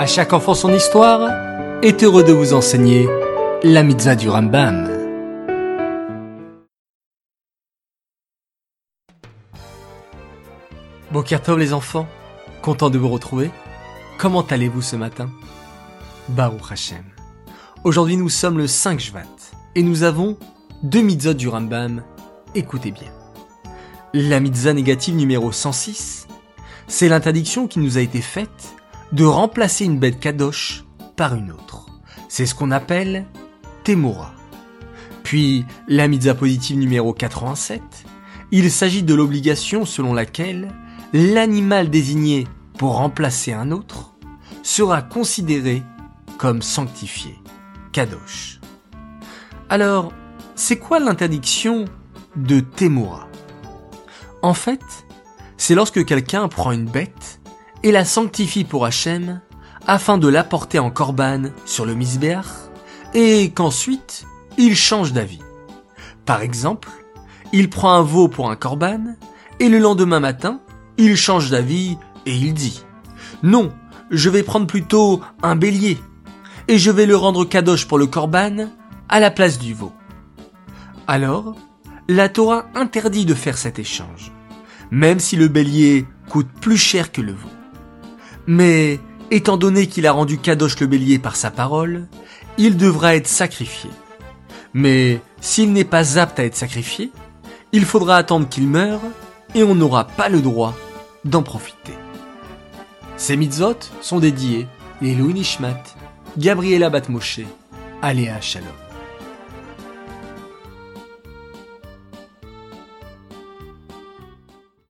À chaque enfant son histoire est heureux de vous enseigner la mitzvah du Rambam. Bokertov les enfants, content de vous retrouver. Comment allez-vous ce matin? Baruch Hashem. Aujourd'hui nous sommes le 5 Shvat et nous avons deux mitzvot du Rambam. Écoutez bien. La mitzvah négative numéro 106, c'est l'interdiction qui nous a été faite de remplacer une bête kadosh par une autre. C'est ce qu'on appelle Temura. Puis la mitzvah positive numéro 87, il s'agit de l'obligation selon laquelle l'animal désigné pour remplacer un autre sera considéré comme sanctifié, kadosh. Alors, c'est quoi l'interdiction de Temura En fait, c'est lorsque quelqu'un prend une bête et la sanctifie pour Hachem afin de l'apporter en korban sur le misbéach et qu'ensuite il change d'avis. Par exemple, il prend un veau pour un korban et le lendemain matin, il change d'avis et il dit Non, je vais prendre plutôt un bélier et je vais le rendre kadosh pour le korban à la place du veau. Alors, la Torah interdit de faire cet échange même si le bélier coûte plus cher que le veau. Mais, étant donné qu'il a rendu Kadosh le bélier par sa parole, il devra être sacrifié. Mais, s'il n'est pas apte à être sacrifié, il faudra attendre qu'il meure et on n'aura pas le droit d'en profiter. Ces mitzvot sont dédiés Louis Nishmat, Gabriela Batmoshe, Aléa Shalom.